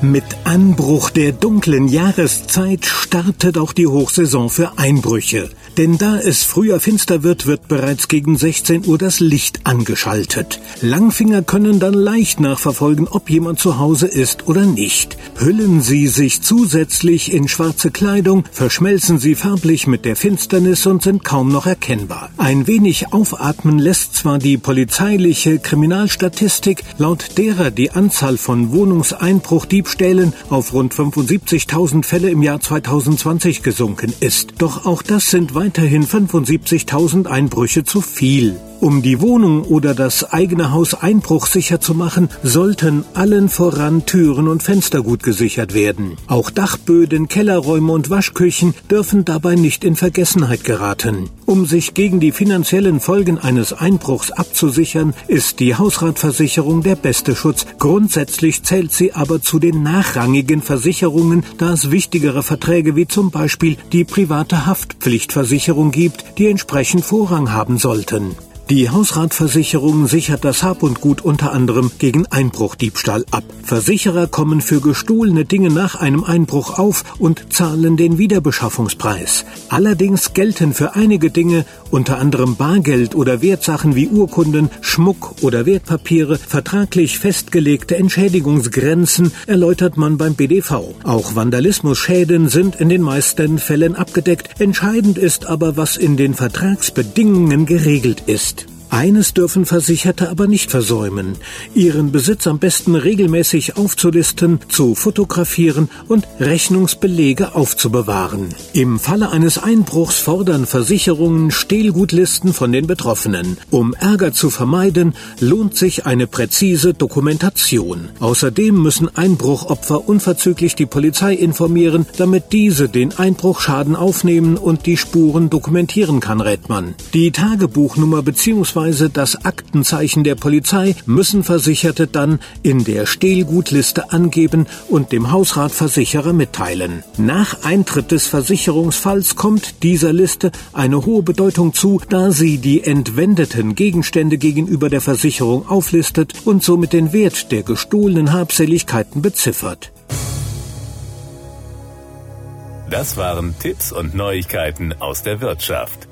Mit Anbruch der dunklen Jahreszeit startet auch die Hochsaison für Einbrüche. Denn da es früher finster wird, wird bereits gegen 16 Uhr das Licht angeschaltet. Langfinger können dann leicht nachverfolgen, ob jemand zu Hause ist oder nicht. Hüllen sie sich zusätzlich in schwarze Kleidung, verschmelzen sie farblich mit der Finsternis und sind kaum noch erkennbar. Ein wenig aufatmen lässt zwar die polizeiliche Kriminalstatistik, laut derer die Anzahl von Wohnungseinbruchdiebstählen auf rund 75.000 Fälle im Jahr 2020 gesunken ist. Doch auch das sind weiterhin 75.000 Einbrüche zu viel. Um die Wohnung oder das eigene Haus einbruchsicher zu machen, sollten allen voran Türen und Fenster gut gesichert werden. Auch Dachböden, Kellerräume und Waschküchen dürfen dabei nicht in Vergessenheit geraten. Um sich gegen die finanziellen Folgen eines Einbruchs abzusichern, ist die Hausratversicherung der beste Schutz. Grundsätzlich zählt sie aber zu den nachrangigen Versicherungen, da es wichtigere Verträge wie zum Beispiel die private Haftpflichtversicherung gibt, die entsprechend Vorrang haben sollten. Die Hausratversicherung sichert das Hab und Gut unter anderem gegen Einbruchdiebstahl ab. Versicherer kommen für gestohlene Dinge nach einem Einbruch auf und zahlen den Wiederbeschaffungspreis. Allerdings gelten für einige Dinge, unter anderem Bargeld oder Wertsachen wie Urkunden, Schmuck oder Wertpapiere, vertraglich festgelegte Entschädigungsgrenzen, erläutert man beim BDV. Auch Vandalismusschäden sind in den meisten Fällen abgedeckt. Entscheidend ist aber, was in den Vertragsbedingungen geregelt ist. Eines dürfen Versicherte aber nicht versäumen, ihren Besitz am besten regelmäßig aufzulisten, zu fotografieren und Rechnungsbelege aufzubewahren. Im Falle eines Einbruchs fordern Versicherungen Stehlgutlisten von den Betroffenen. Um Ärger zu vermeiden, lohnt sich eine präzise Dokumentation. Außerdem müssen Einbruchopfer unverzüglich die Polizei informieren, damit diese den Einbruchschaden aufnehmen und die Spuren dokumentieren kann, rät man. Die Tagebuchnummer bzw bzw. das Aktenzeichen der Polizei müssen Versicherte dann in der Stehlgutliste angeben und dem Hausratversicherer mitteilen. Nach Eintritt des Versicherungsfalls kommt dieser Liste eine hohe Bedeutung zu, da sie die entwendeten Gegenstände gegenüber der Versicherung auflistet und somit den Wert der gestohlenen Habseligkeiten beziffert. Das waren Tipps und Neuigkeiten aus der Wirtschaft.